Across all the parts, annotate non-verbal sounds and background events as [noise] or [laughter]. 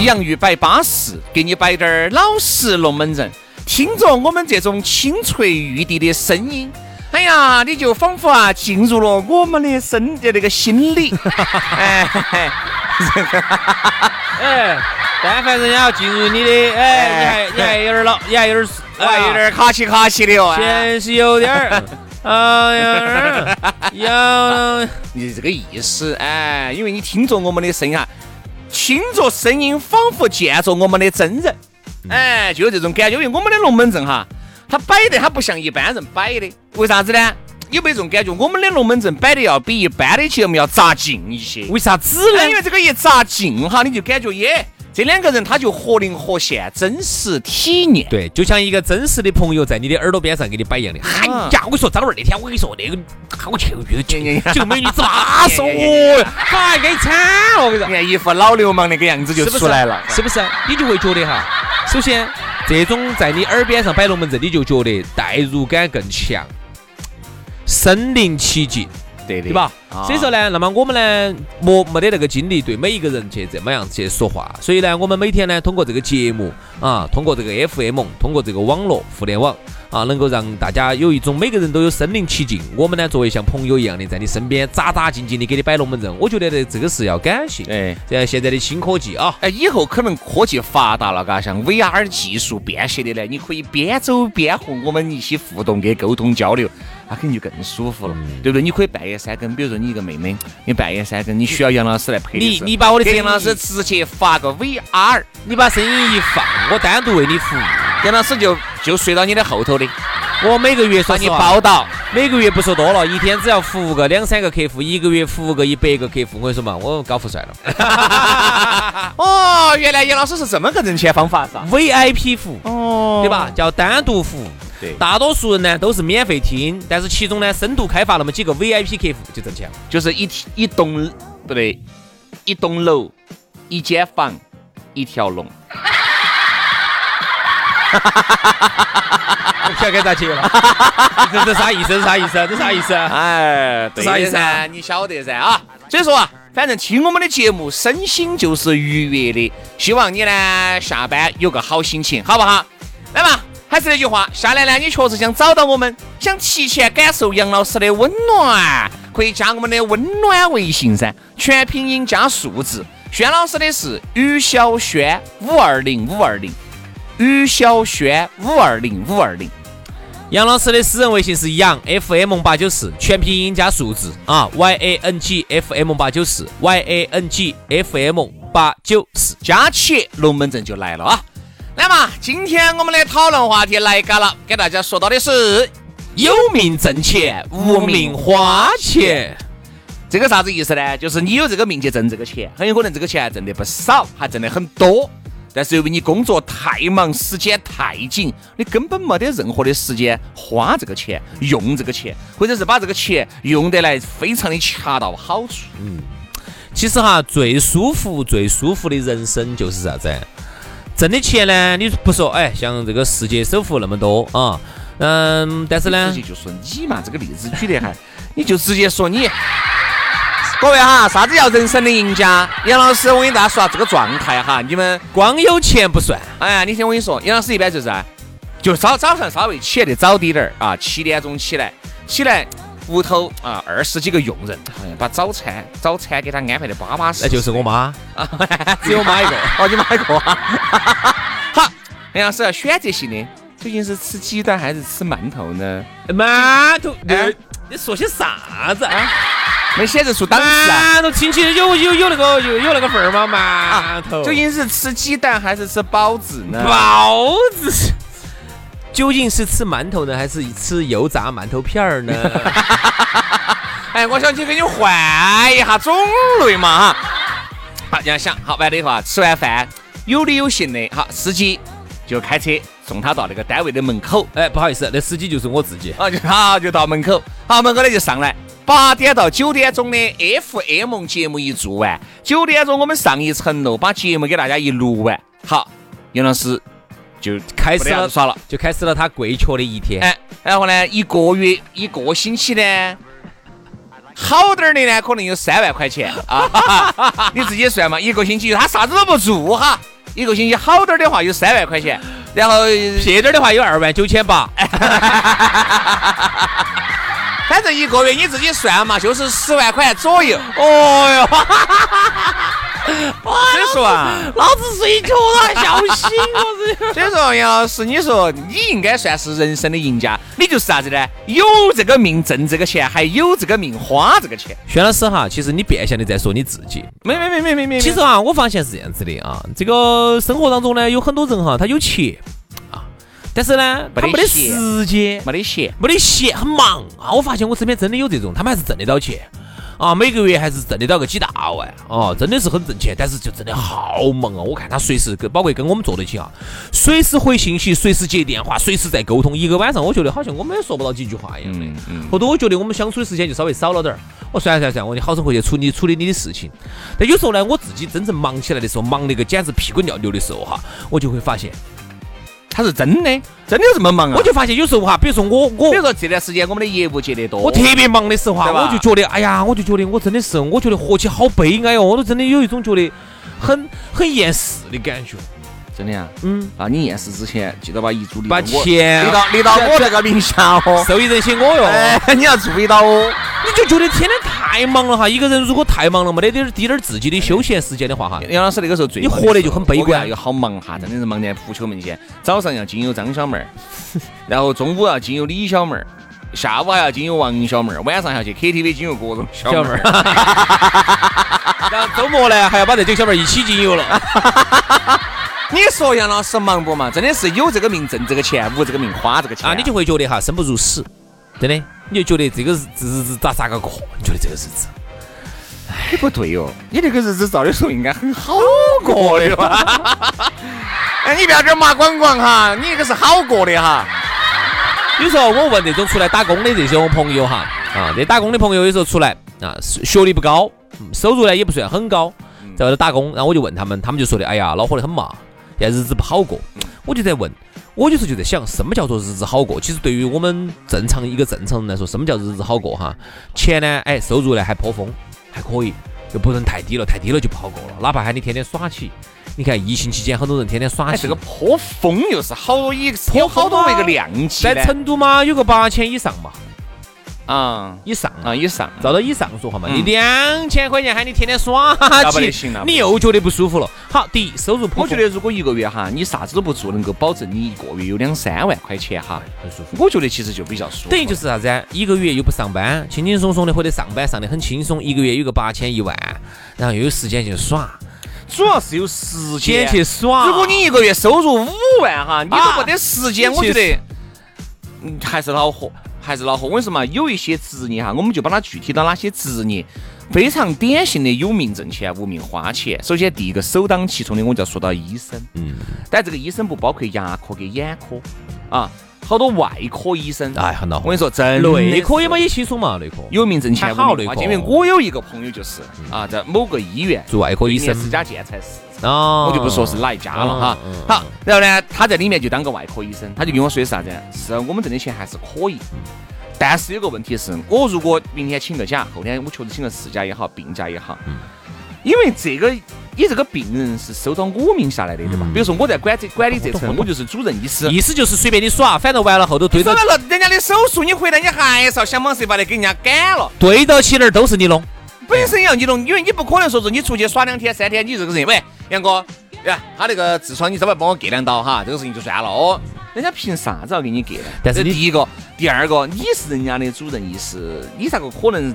洋芋摆巴适，给你摆点儿老实龙门阵。听着我们这种清脆欲滴的声音，哎呀，你就仿佛啊进入了我们的身的那个心里。[laughs] 哎，哎，但凡人家要进入你的，哎，你还你还有点老，你还有点还，有点卡起卡起的哦，先是有点儿。哎呀，呀，你这个意思哎，因为你听着我们的声音哈，听着声音仿佛见着我们的真人，哎，就有这种感觉。因为我们的龙门阵哈，它摆的它不像一般人摆的，为啥子呢？有没有这种感觉？我们的龙门阵摆的要比一般的节目要扎劲一些。为啥子呢？因为这个一扎劲哈，你就感觉耶。这两个人他就活灵活现，真实体验。对，就像一个真实的朋友在你的耳朵边上给你摆一样的。哎呀，我跟你说，张二那天我跟你说那个，我去，这个美女子巴适哦，还给你惨了。我跟你说，你看一副老流氓那个样子就出来了，是不是？你就会觉得哈，首先这种在你耳边上摆龙门阵，你就觉得代入感更强，身临其境。对对吧？所以说呢，那么我们呢，没没得那个精力对每一个人去这么样去说话。所以呢，我们每天呢，通过这个节目啊，通过这个 FM，通过这个网络互联网啊，能够让大家有一种每个人都有身临其境。我们呢，作为像朋友一样的在你身边扎扎静静的给你摆龙门阵，我觉得这这个是要感谢。哎，这现在的新科技啊，哎，以后可能科技发达了，嘎，像 VR 技术便携的呢，你可以边走边和我们一起互动跟沟通交流。那肯定就更舒服了，对不对？你可以半夜三更，比如说你一个妹妹，你半夜三更你需要杨老师来陪你，你把我的杨老师直接发个 VR，你把声音一放，我单独为你服务，杨老师就就睡到你的后头的。我每个月说你报道，每个月不说多了，一天只要服务个两三个客户，一个月服务个一百个客户，我跟你说嘛，我高富帅了。[laughs] 哦，原来杨老师是这么个挣钱方法是吧？VIP 服务，哦，对吧？叫单独服务。对，大多数人呢都是免费听，但是其中呢深度开发那么几个 VIP 客户就挣钱了，就是一一栋不对，一栋楼一间房一条龙。我不晓得该咋接了，[laughs] 这这啥意思？这啥意思？这啥意思？哎，对啥意思？你晓得噻啊！所以说啊，反正听我们的节目，身心就是愉悦的。希望你呢下班有个好心情，好不好？来嘛。还是那句话，下来呢，你确实想找到我们，想提前感受杨老师的温暖，可以加我们的温暖微信噻，全拼音加数字。轩老师的是于小轩五二零五二零，于小轩五二零五二零。杨老师的私人微信是杨 FM 八九四，全拼音加数字啊，Y A N G F M 八九四，Y A N G F M 八九四，加起龙门阵就来了啊！来嘛，今天我们的讨论话题来嘎了，给大家说到的是有命挣钱，无命花钱。这个啥子意思呢？就是你有这个命去挣这个钱，很有可能这个钱还挣得不少，还挣得很多。但是由于你工作太忙，时间太紧，你根本没得任何的时间花这个钱、用这个钱，或者是把这个钱用得来非常的恰到好处。嗯，其实哈，最舒服、最舒服的人生就是啥子？挣的钱呢？你不说，哎，像这个世界首富那么多啊，嗯，但是呢，直接就说你嘛，这个例子举得还，你就直接说你。各位哈，啥子叫人生的赢家？杨老师，我跟大家说下这个状态哈，你们光有钱不算。哎呀，你听我跟你说，杨老师一般就是就早早上稍微起来的早滴点儿啊，七点钟起来，起来屋头啊二十几个佣人，哎呀，把早餐早餐给他安排的巴巴适适。那就是我妈，[laughs] 只有妈一个，[laughs] 哦，你妈一个啊。[laughs] 好，杨老师要选择性的，究竟是吃鸡蛋还是吃馒头呢？馒头，哎你说些啥子啊？没显示出档次啊。馒头听起来有有有那个有有那个份儿吗？馒头，究竟是吃鸡蛋还是吃包子呢？包子究竟是吃馒头呢，还是吃油炸馒头片儿呢？[laughs] 哎，我想去给你换一下种类嘛哈。好，这样想，好完了以后啊，吃完饭有理有信的，好，司机就开车送他到那个单位的门口，哎，不好意思，那司机就是我自己。啊，就好就到门口，好门口呢就上来。八点到九点钟的 FM 节目一做完，九点钟我们上一层楼把节目给大家一录完，好，杨老师就开始了耍了。就开始了他跪求的一天。哎，然后呢，一个月一个星期呢，好点儿的呢，可能有三万块钱。[laughs] 啊，你自己算嘛，一个星期他啥子都不做哈，一个星期好点儿的话有三万块钱，然后撇点儿的话有二万九千八，[laughs] 反正一个月你自己算嘛，就是十万块左右。哦哟，[laughs] 所以说啊，老子睡着了还笑醒我所以说杨老师，你说你应该算是人生的赢家，你就是啥子呢？有这个命挣这个钱，还有这个命花这个钱。轩老师哈，其实你变相的在说你自己。没没没没没没，其实啊，我发现是这样子的啊，这个生活当中呢，有很多人哈，他有钱啊，但是呢，他没得时间，没得闲。没得闲，很忙啊。我发现我身边真的有这种，他们还是挣得到钱啊，每个月还是挣得到个几大万啊，真的是很挣钱，但是就真的好忙啊。我看他随时跟，包括跟我们坐在一起啊，随时回信息，随时接电话，随时在沟通。一个晚上，我觉得好像我们也说不到几句话一样的。嗯嗯，后头我觉得我们相处的时间就稍微少了点儿。我算了算了算，我你好生回去处理处理你的事情。但有时候呢，我自己真正忙起来的时候，忙那个简直屁滚尿流的时候哈，我就会发现，他是真的，真的有这么忙啊！我就发现有时候哈，比如说我我比如说这段时间我们的业务接得多，我特别忙的时候哈，我就觉得，哎呀，我就觉得我真的是，我觉得活起好悲哀哦，我都真的有一种觉得很很厌世的感觉。真的呀。嗯，啊，你验尸之前记得把遗嘱立把到我钱立到立到我这个名下哦。受益人写我哟。哎，你要注意到哦。你就觉得天天太忙了哈，一个人如果太忙了，没得点儿滴点儿自己的休闲时间的话哈，杨老师那个时候最你活得就很悲观又好忙哈，真的是忙得扑球门前。早上要经由张小妹儿，[laughs] 然后中午要经由李小妹儿，下午还要经由王小妹儿，晚上还要去 KTV 经由各种小妹儿。小妹儿。[laughs] 然后周末呢，还要把这几个小妹儿一起经由了。[laughs] 你说杨老师忙不忙？真的是有这个命挣这个钱，无这个命花这个钱啊，你就会觉得哈生不如死，真的，你就觉得这个日子日子咋咋个过？你觉得这个日子？哎不对哦，你这个日子照理说应该很好过的吧？[laughs] 哎，你不要这儿麻光光哈，你这个是好过的哈。有时候我问那种出来打工的这些我朋友哈，啊，这打工的朋友有时候出来啊，是学历不高，嗯收入呢也不算很高，在外头打工，然后我就问他们，他们就说的，哎呀，恼火得很嘛，现在日子不好过。我就在问，我有时候就在想，什么叫做日子好过？其实对于我们正常一个正常人来说，什么叫日子好过哈？钱呢，哎，收入呢还颇丰，还可以，又不能太低了，太低了就不好过了。哪怕喊你天天耍起，你看疫情期间很多人天天耍哎，起，这个颇丰又是好多一有好多那个量级在成都嘛，有个八千以上嘛，啊以上啊以上。照到以上说话嘛，嗯你两千块钱喊你天天耍起你又觉得不舒服了。好，第一，收入我觉得如果一个月哈，你啥子都不做，能够保证你一个月有两三万块钱哈，很舒服。我觉得其实就比较舒服。等于就是啥子啊？一个月又不上班，轻轻松松的或者上班上的很轻松，一个月有个八千一万，然后又有时间去耍，主要是有时间去耍。如果你一个月收入五万哈，你都啊没得时间，我觉得，嗯，还是恼火，还是恼火。我跟你说嘛，有一些职业哈，我们就把它具体到哪些职业，非常典型的有命挣钱，无命花钱。首先第一个首当其冲的，我就要说到医生，嗯，但这个医生不包括牙科跟眼科啊，好多外科医生，哎，很恼火我跟。你说，真的内科也是嘛也轻松嘛，内科有名挣钱，还好。内科因为我有一个朋友就是啊，在某个医院做外科医生对面私家建材市场。哦我就不说是哪一家了哈。好，然后呢，他在里面就当个外科医生，他就跟我说的是啥子？是我们挣的钱还是可以，但是有个问题是，我如果明天请个假，后天我确实请个事假也好，病假也好，因为这个你这个病人是收到我名下来的，对吧？比如说我在管这管理这层，我就是主任医师。意思就是随便你耍，反正完了后头对到完了，人家的手术你回来你还是要想方设法的给人家赶了。对到起点都是你弄，本身要你弄，因为你不可能说是你出去耍两天三天，你这个人喂，杨哥，呀，他那个痔疮你稍微帮我割两刀哈，这个事情就算了哦。人家凭啥子要给你割呢？但是第一个，第二个，你是人家的主任医师，你咋个可能？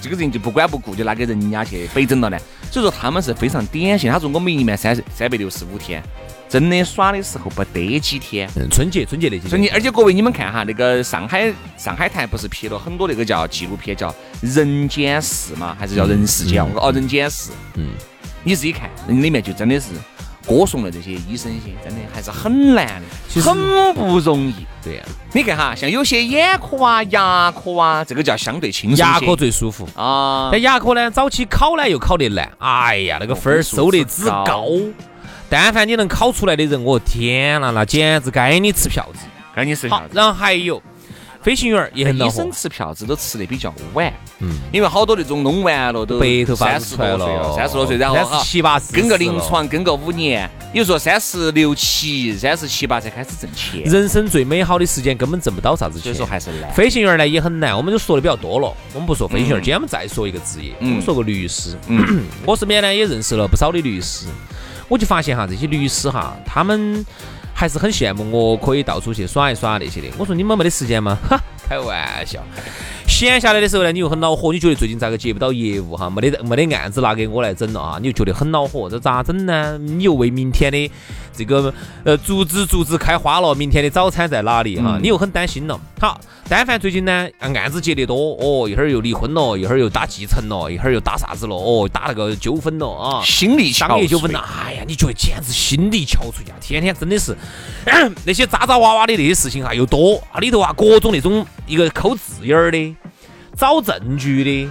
这个人就不管不顾就拿给人家去北整了呢，所以说他们是非常典型。他说我们一年三三百六十五天，真的耍的时候不得几天。嗯，春节春节那几天。春节，而且各位你们看哈，那个上海上海滩不是拍了很多那个叫纪录片叫《人间世》嘛，还是叫《人世间》？我哦，《人间世》。嗯，你自己看，里面就真的是。歌颂的这些医生些，真的还是很难的，很不容易。对呀，你看哈，像有些眼科啊、牙科啊，这个叫相对轻松牙科最舒服啊。但牙科呢，早期考呢又考得难，哎呀，那个分儿收得之高。但凡你能考出来的人，我天呐，那简直该你吃票子，该你吃票子。然后还有。飞行员也很恼火。医生吃票子都吃的比较晚，嗯，因为好多那种弄完了都白头发三十多岁了，三十多岁，然后三十七八十跟个临床跟个五年，你说三十六七、三十七八才开始挣钱。人生最美好的时间根本挣不到啥子钱，所以说还是难。飞行员呢也很难，我们就说的比较多了，我们不说飞行员，今天我们再说一个职业，我们说个律师。嗯，[clears throat] 我身边呢也认识了不少的律师，我就发现哈，这些律师哈，他们还是很羡慕我可以到处去耍一耍那些的。我说你们没得时间吗？哈。开玩笑，闲下来的时候呢，你又很恼火，你觉得最近咋个接不到业务哈？没得没得案子拿给我来整了啊？你就觉得很恼火，这咋整呢？你又为明天的这个呃竹子竹子开花了，明天的早餐在哪里哈？你又很担心了。好，但凡最近呢案子接得多哦，一会儿又离婚了，一会儿又打继承了，一会儿又打啥子了哦，打那个纠纷了啊，心理商业纠纷了。哎呀，你觉得简直心力憔悴呀！天天真的是 [clears throat] 那些渣渣哇哇的那些事情哈又多啊，里头啊各种那种。一个抠字眼儿的，找证据的，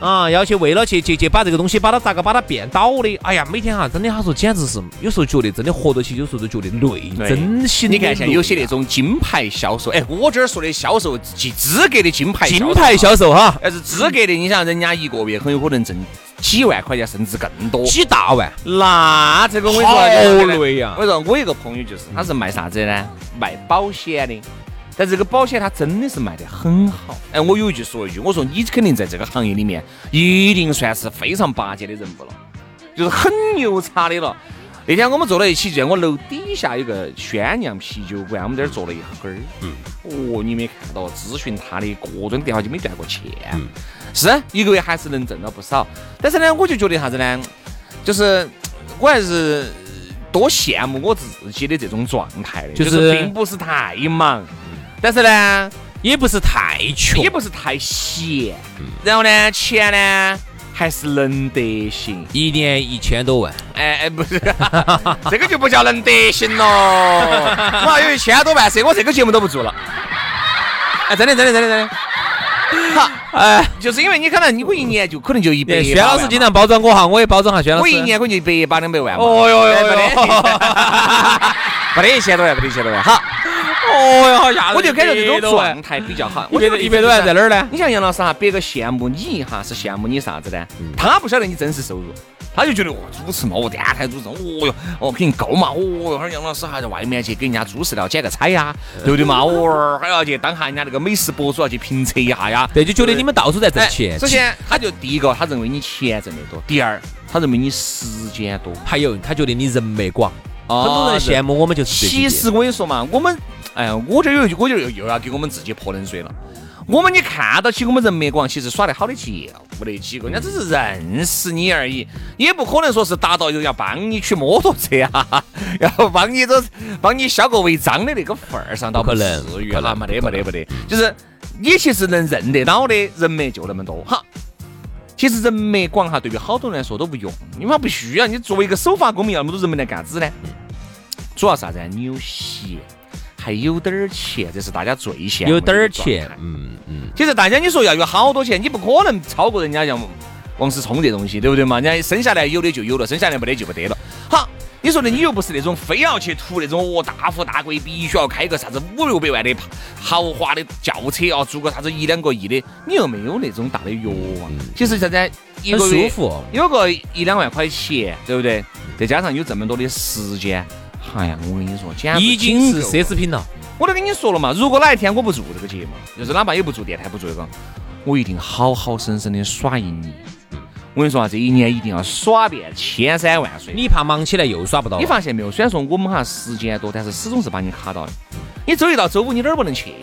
啊，要去为了去去去把这个东西把它咋个把它变倒的，哎呀，每天哈，真的他说简直是，有时候觉得真的活到起，有时候都觉得累，真心。你看像有些那种金牌销售，哎，我这儿说的销售，及资格的金牌金牌销售哈，但是资格的，你想人家一个月很有可能挣几万块钱，甚至更多，几大万。那这个我跟你说，好累呀。我说我一个朋友就是，他是卖啥子的呢？卖保险的。但这个保险它真的是卖得很好，哎，我有一句说一句，我说你肯定在这个行业里面一定算是非常拔尖的人物了，就是很牛叉的了。那天我们坐在一起，在我楼底下有个宣酿啤酒馆，我们在这儿坐了一会儿。嗯。哦，你没看到咨询他的各种电话就没断过线。嗯。是一个月还是能挣到不少，但是呢，我就觉得啥子呢？就是我还是多羡慕我自己的这种状态的，就是并不是太忙。但是呢，也不是太穷，也不是太闲，然后呢，钱呢还是能得行，一年一千多万。哎哎，不是，[laughs] 这个就不叫能得行了。[laughs] 我还有一千多万，是我这个节目都不做了。哎，真的真的真的真的。好，哎，就是因为你可能你我一年就可能就一百。薛老师经常包装我哈，我也包装下薛老师。我一年可能就一百八两百万。哦哟哟哟，[laughs] 不得一千多万，不得一千多万。好。哦哟，好吓人！我就感觉这种状态比较好。我觉得一百多万在哪儿呢？你像杨老师哈，别个羡慕你一哈，是羡慕你啥子呢？他不晓得你真实收入，他就觉得哦，主持嘛，哦，电台主持，哦哟，哦肯定高嘛，哦哟，哈杨老师还在外面去给人家主持了剪个彩呀，对不对嘛？哦，还要去当下人家那个美食博主，要去评测一下呀。对，就觉得你们到处在挣钱。首先，他就第一个，他认为你钱挣得多；第二，他认为你时间多；还有，他觉得你人脉广。很多人羡慕我们，就是其实我跟你说嘛，我们。哎呀，我这有一句，我就又又要给我们自己泼冷水了。我们你看到起我们人脉广，其实耍得好的就没得几个，人家只是认识你而已，也不可能说是达到要帮你取摩托车啊，要帮你这帮你销个违章的那个份儿上，倒不能至于了，没得没得没得，就是你其实能认得到的人脉就那么多哈。其实人脉广哈，对于好多人来说都不用，因为他不需要。你作为一个守法公民，要那么多人脉来干子呢？主要啥子？你有闲。还有点儿钱，这是大家最羡慕有点儿钱，嗯嗯。其实大家你说要有好多钱，你不可能超过人家像王思聪这东西，对不对嘛？人家生下来有的就有了，生下来没得就没得了。好，你说的你又不是那种非要去图那种哦大富大贵，必须要开个啥子五六百万的豪华的轿车啊，住个啥子一两个亿的，你又没有那种大的欲望。其实现在一个月舒服有个一两万块钱，对不对？再加上有这么多的时间，哎呀，我跟你说，简直已经是奢侈品了。我都跟你说了嘛，如果哪一天我不做这个节目，就是哪怕也不做电台，不做这个，我一定好好生生的耍一年。我跟你说啊，这一年一定要耍遍千山万水。你怕忙起来又耍不到你。发现没有？虽然说我们哈时间多，但是始终是把你卡到的。你周一到周五你哪儿不能去？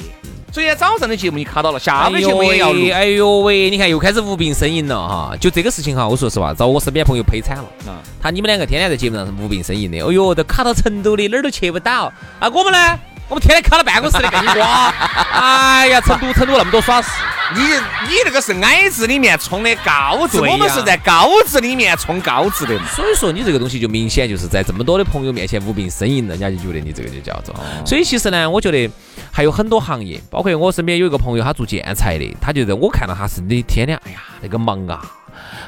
昨天早上的节目你卡到了，下午的节目也要录。哎呦喂，你看又开始无病呻吟了哈。就这个事情哈，我说实话，遭我身边朋友赔惨了。啊他你们两个天天在节目上是无病呻吟的，哎呦，都卡到成都的，哪儿都去不到。啊，我们呢？我们天天卡到办公室里更瓜。哎呀，成都成都那么多耍事，你你那个是矮子里面冲的高子，我们是在高子里面冲高子的嘛。所以说你这个东西就明显就是在这么多的朋友面前无病呻吟，人家就觉得你这个就叫做。所以其实呢，我觉得还有很多行业，包括我身边有一个朋友，他做建材的，他就在我看到他是你天天，哎呀那个忙啊。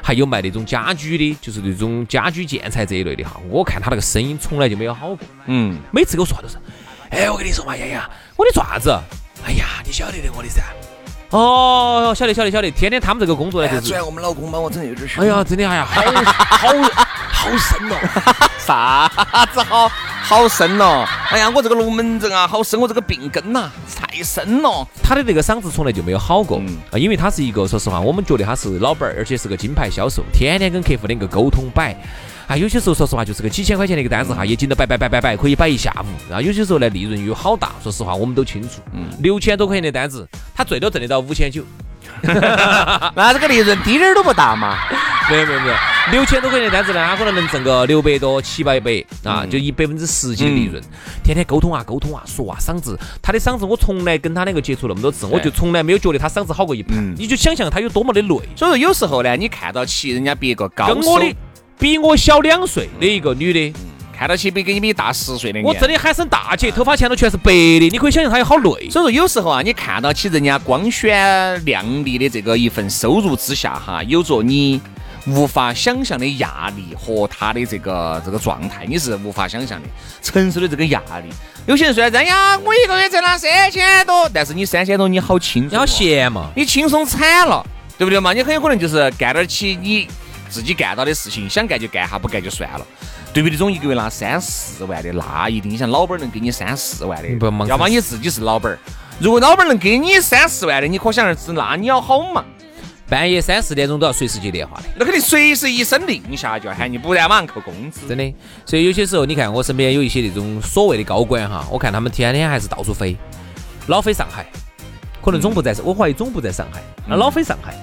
还有卖那种家居的，就是那种家居建材这一类的哈。我看他那个声音从来就没有好过，嗯，每次跟我说话都是，哎，我跟你说嘛，洋洋，我的爪子？哎呀，你晓得的我的噻。哦，晓得晓得晓得，天天他们这个工作呢，就是，我们老公帮我整的有点哎呀，真的哎呀，好好好深哦。啥子好好深哦？哎呀，我这个龙门阵啊，好深，我这个病根呐、太深了。他的这个嗓子从来就没有好过嗯啊，因为他是一个，说实话，我们觉得他是老板儿，而且是个金牌销售，天天跟客户两个沟通摆。啊，有些时候说实话，就是个几千块钱的一个单子哈，也紧到摆摆摆摆摆，可以摆一下午。然后有些时候呢，利润又好大，说实话，我们都清楚。嗯六千多块钱的单子，他最多挣得到五千九。[laughs] 那这个利润滴点儿都不大嘛。没有没有没有，六千多块钱的单子呢，他可能能挣个六百多、七八百啊，就一百分之十几的利润。天天沟通啊沟通啊，说啊嗓子，他的嗓子我从来跟他两个接触那么多次，我就从来没有觉得他嗓子好过一盘。嗯你就想象他有多么的累。所以说有时候呢，你看到起人家别个高收跟我的比我小两岁的一个女的，看到起比跟你比大十岁的，我真的喊声大姐，头发前头全是白的，你可以想象她有好累。所以说有时候啊，你看到起人家光鲜亮丽的这个一份收入之下哈，有着你无法想象的压力和他的这个这个状态，你是无法想象的，承受的这个压力。有些人虽然哎呀，我一个月挣了三千多，但是你三千多你好轻松、你好，闲嘛？你轻松惨了，对不对嘛？你很有可能就是干点儿起你自己干到的事情，想干就干哈，不干就算了。对比那种一个月拿三四万的，那一定你想老板儿能给你三四万的，不要么你自己是老板儿。如果老板儿能给你三四万的，你可想而知，那你要好忙？半夜三四点钟都要随时接电话的。那肯定随时一声令下就要喊你，不然马上扣工资。真的，所以有些时候你看我身边有一些那种所谓的高管哈，我看他们天天还是到处飞，老飞上海，可能总部在，我怀疑总部在上海，那老飞上海。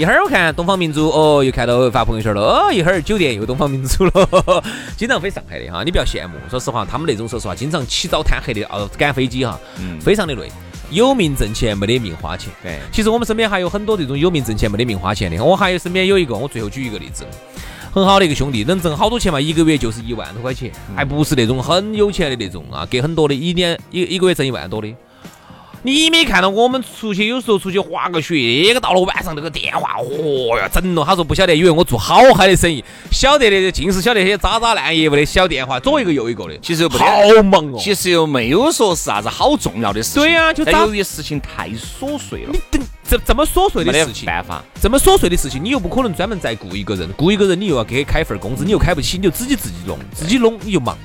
一会儿我看东方明珠，哦，又看到发朋友圈了，哦，一会儿酒店又东方明珠了，[laughs] 经常飞上海的哈，你不要羡慕。说实话，他们那种说实话，经常起早贪黑的哦赶飞机哈，非常的累。有命挣钱，没得命花钱。对其实我们身边还有很多这种有命挣钱没得命花钱的。我还有身边有一个，我最后举一个例子，很好的一个兄弟，能挣好多钱嘛？一个月就是一万多块钱，还不是那种很有钱的那种啊，给很多的，一年一一个月挣一万多的。你没看到我们出去有时候出去滑个雪，那个到了晚上那个电话，哦哟，整了。他说不晓得，以为我做好嗨的生意，晓得的尽是晓得些渣渣烂业务的小电话，左一个右一个的，其实又不得好忙哦。其实又没有说是啥子好重要的事情。对呀就咋但由于事情太琐碎了你，等这这么琐碎的事情，办法。这么琐碎的事情，你又不可能专门再雇一个人，雇一个人你又要给开份工资，你又开不起，你就自己自己弄，自己弄你就忙。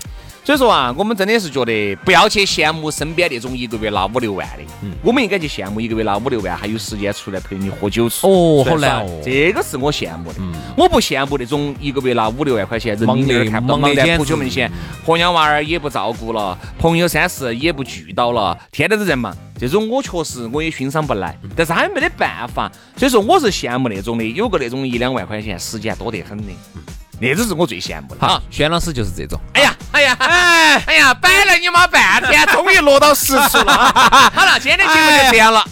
所以说啊，我们真的是觉得不要去羡慕身边那种一个月拿五六万的，嗯。我们应该去羡慕一个月拿五六万还有时间出来陪你喝酒吃。哦好难哦。这个是我羡慕的。我不羡慕那种一个月拿五六万块钱，人忙得看不到，忙得忙得简直扑球门前，婆娘娃儿也不照顾了，朋友三四也不聚到了，天天都在忙。这种我确实我也欣赏不来，但是他也没得办法。所以说我是羡慕那种的，有个那种一两万块钱，时间多得很的，那种是我最羡慕的。好啊，，轩老师就是这种。哎呀，哎呀，哎，哎呀，摆了你妈半天，终于落到实处了。[laughs] 好了，今天的节目就这样了，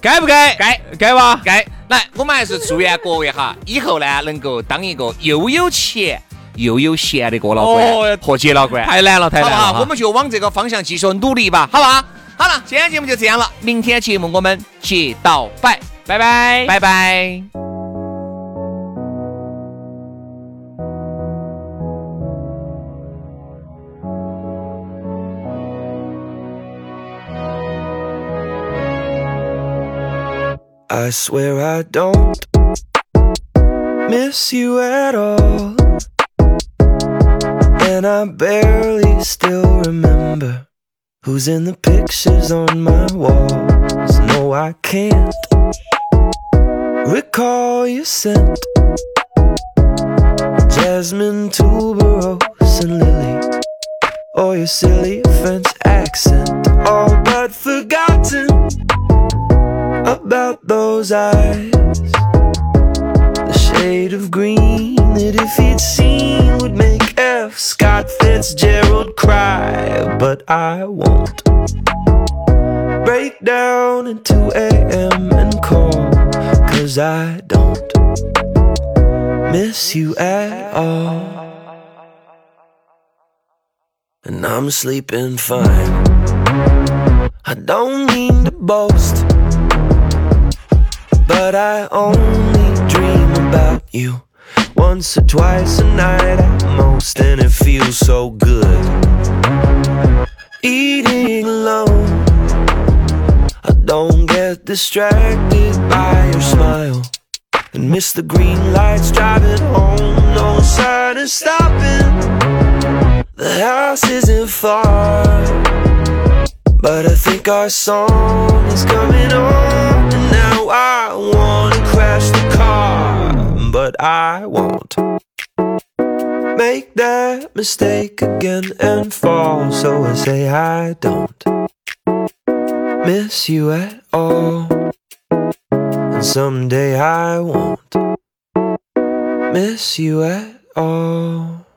该不该？该该吧？该。来，我们还是祝愿各位哈，以后呢能够当一个又有钱又有闲的哥老倌哦和姐老倌，太难了，太难了。好不好？我们就往这个方向继续努力吧，好不好？好了，今天节目就这样了，明天节目我们接到摆，拜拜。拜拜。I swear I don't miss you at all. And I barely still remember who's in the pictures on my walls. No, I can't recall your scent. Jasmine, tuberose, and lily. Or your silly French accent. All but forgotten about those eyes. The shade of green that if he'd seen would make F. Scott Fitzgerald cry. But I won't break down at 2 a.m. and call. Cause I don't miss you at all. And I'm sleeping fine. I don't mean to boast, but I only dream about you once or twice a night at most, and it feels so good. Eating alone, I don't get distracted by your smile and miss the green lights driving home. No sign of stopping. The house isn't far, but I think our song is coming on. And now I wanna crash the car, but I won't make that mistake again and fall. So I say I don't miss you at all. And someday I won't miss you at all.